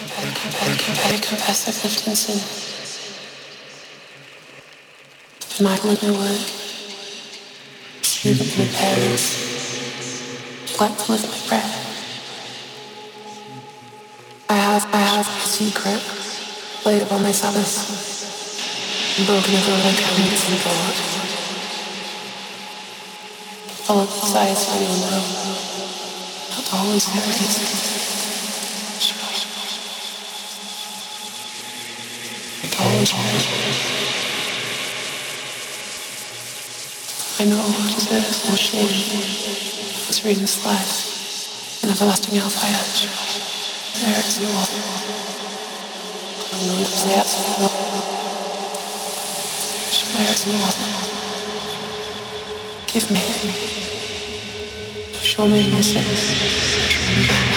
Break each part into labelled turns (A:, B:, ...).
A: Confess I've lived in sin. My. Sleep with my my. I have, a secret laid upon my Sabbath. And broken every other covenant and. Follow the desires of anyone now. Not the Holy I know there is no shame. Reading this life in everlasting hellfire. There is no other. I know there's the absolute no. There is no other. Give me. Show me my sins.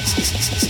B: ハハ
C: ハハ!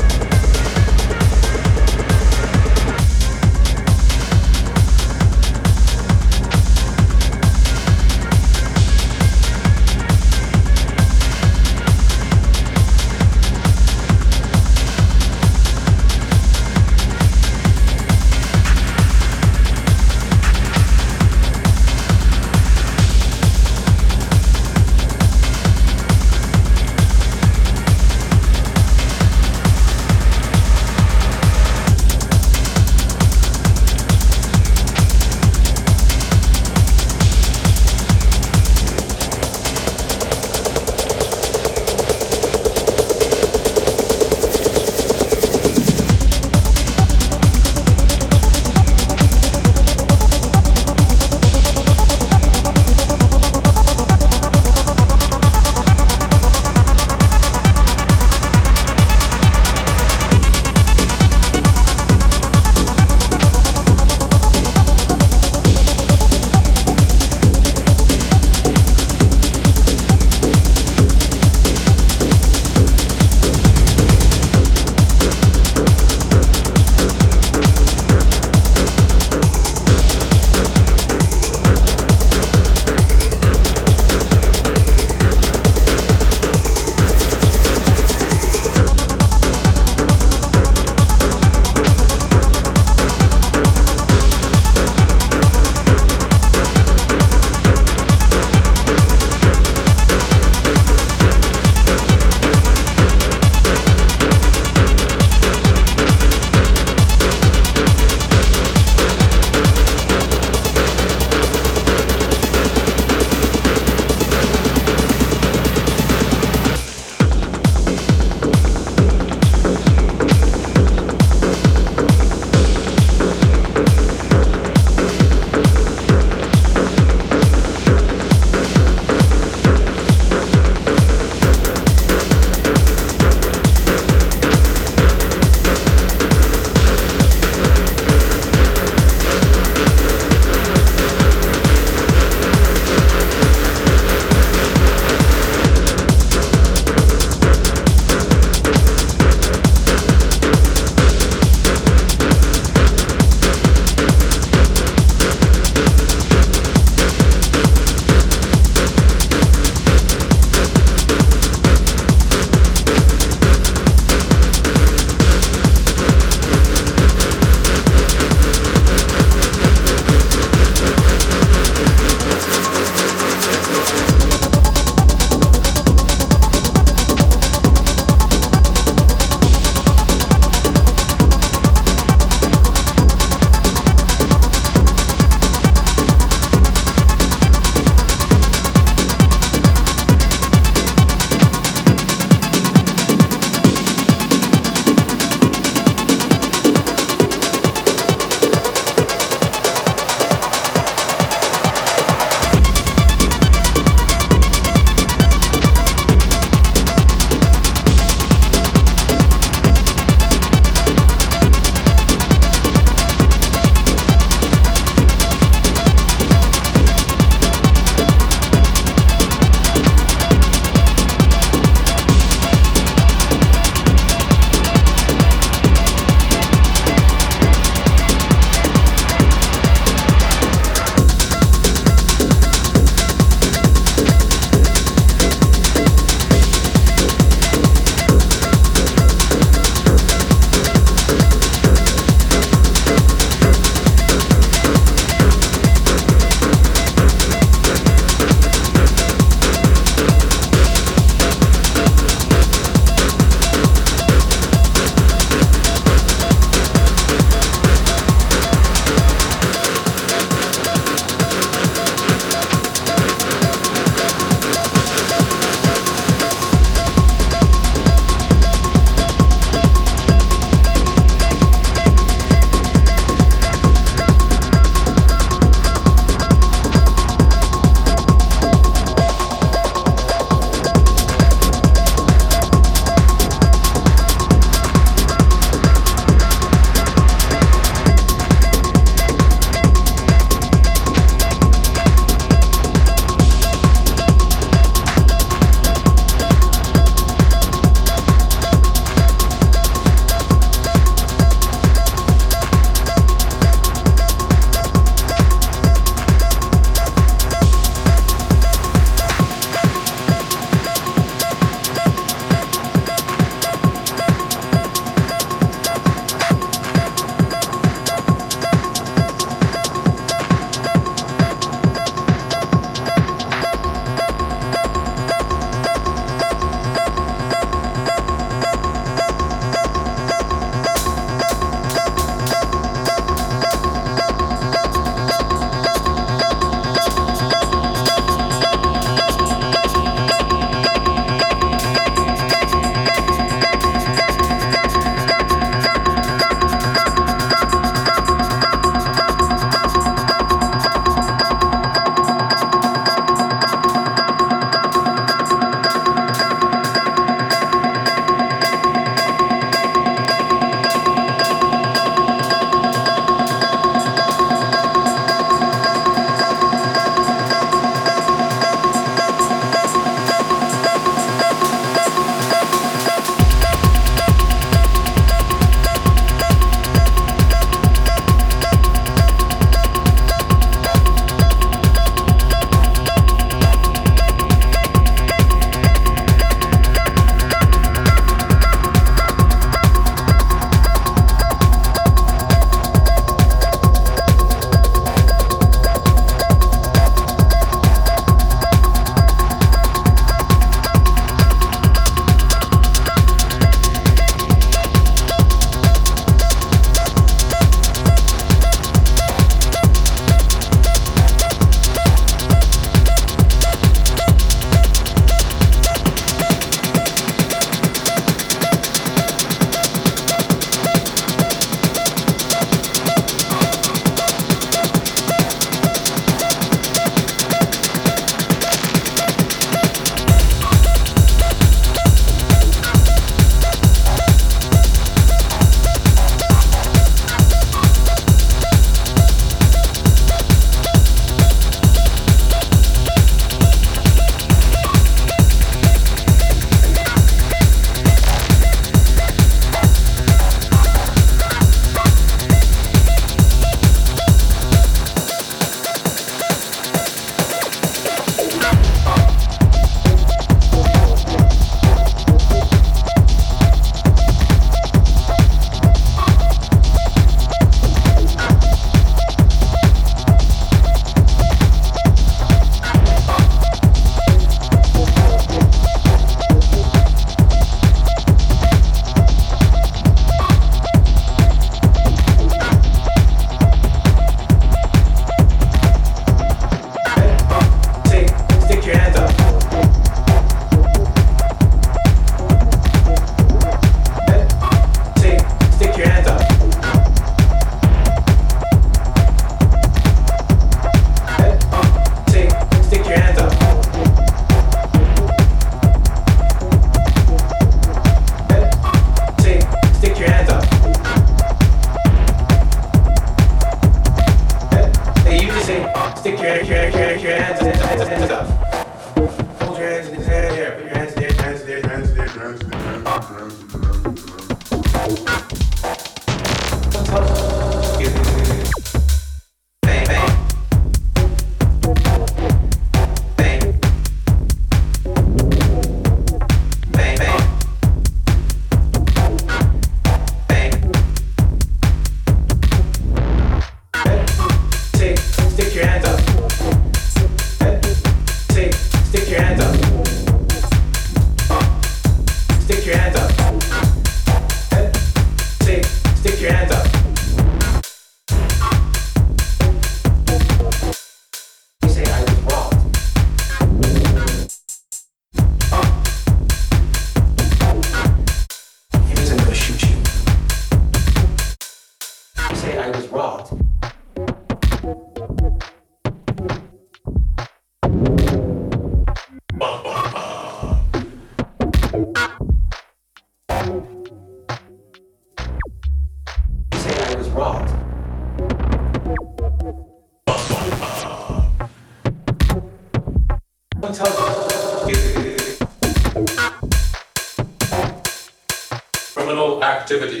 C: Say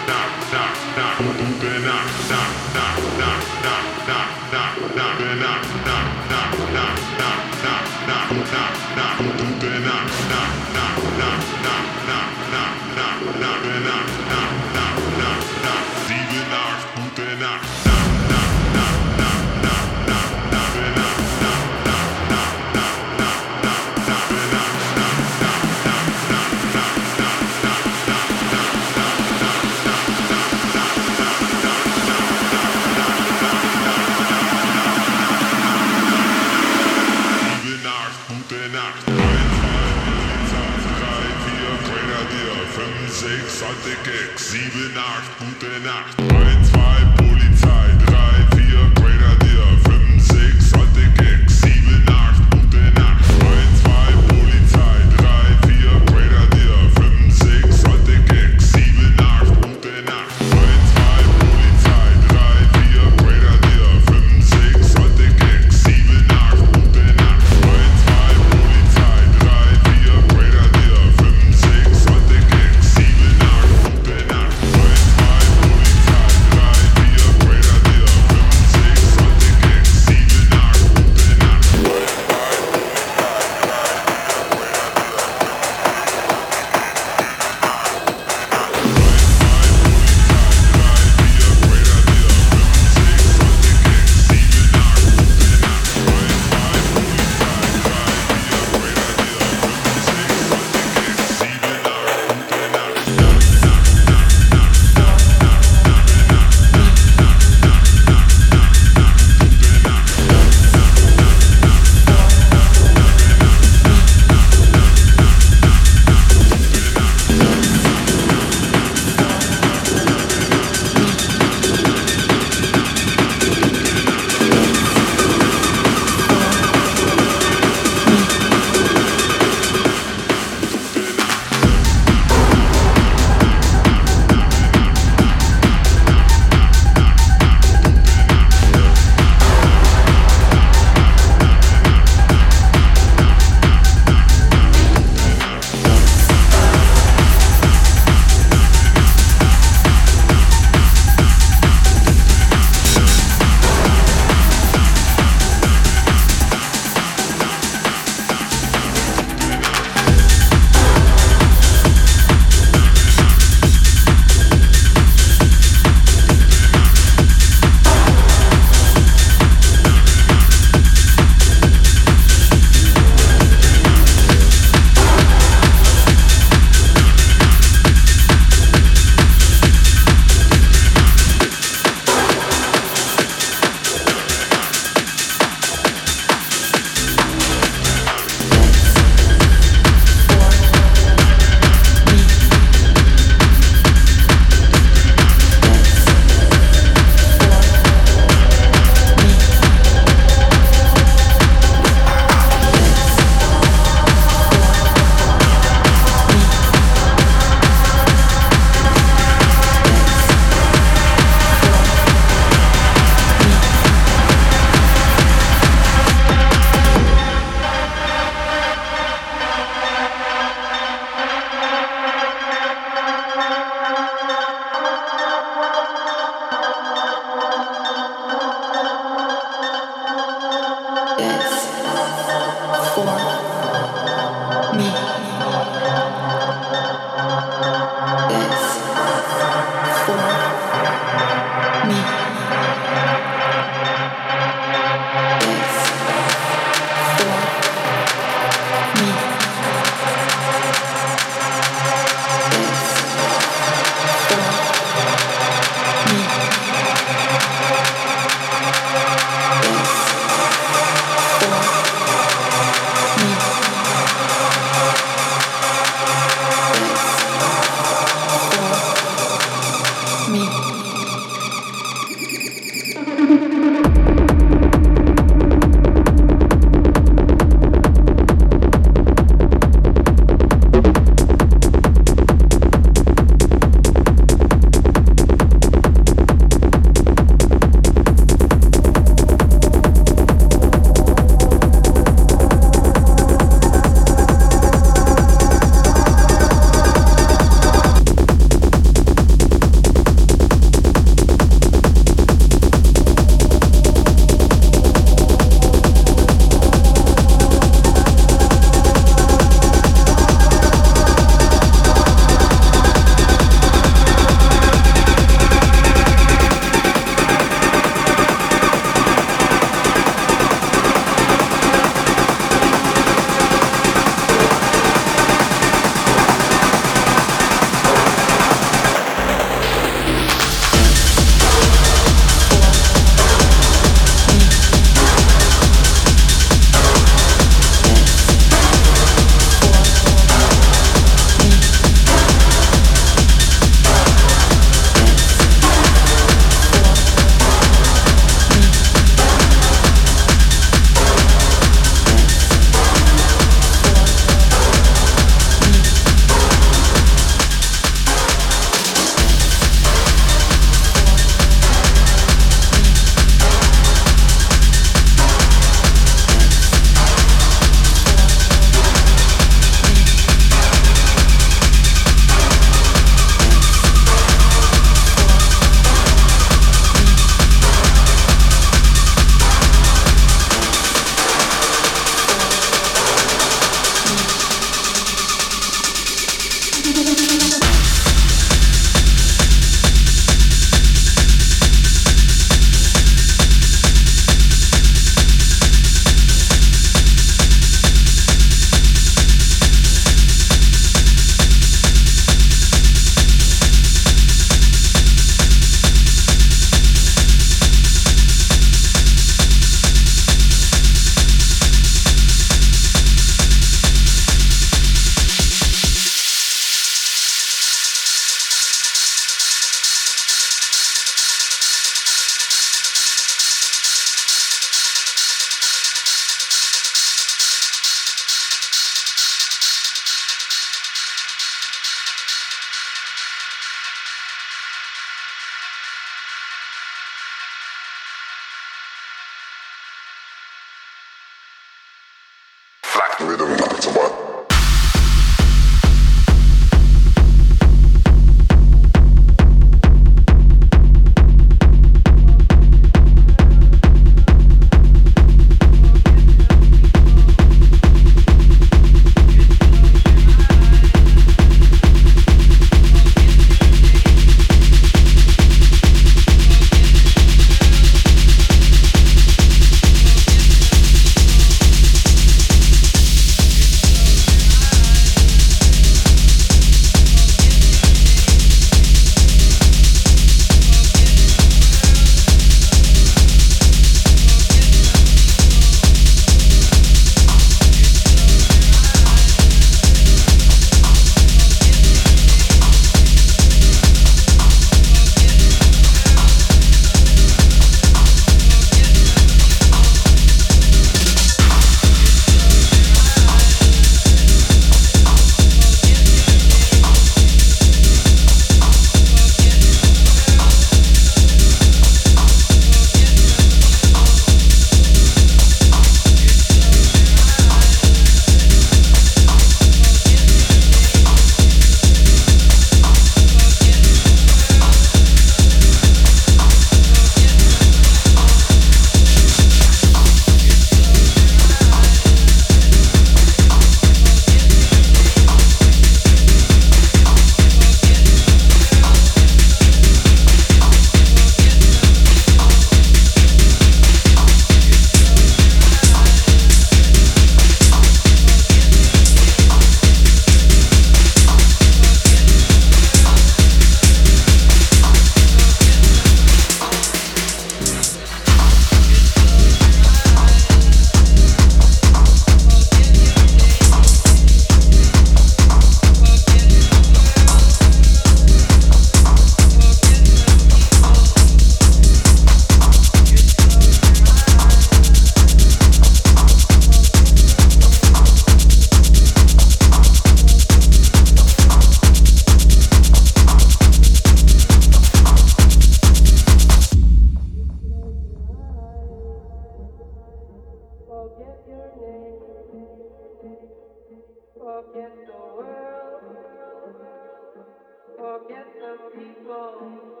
C: forget the
A: people.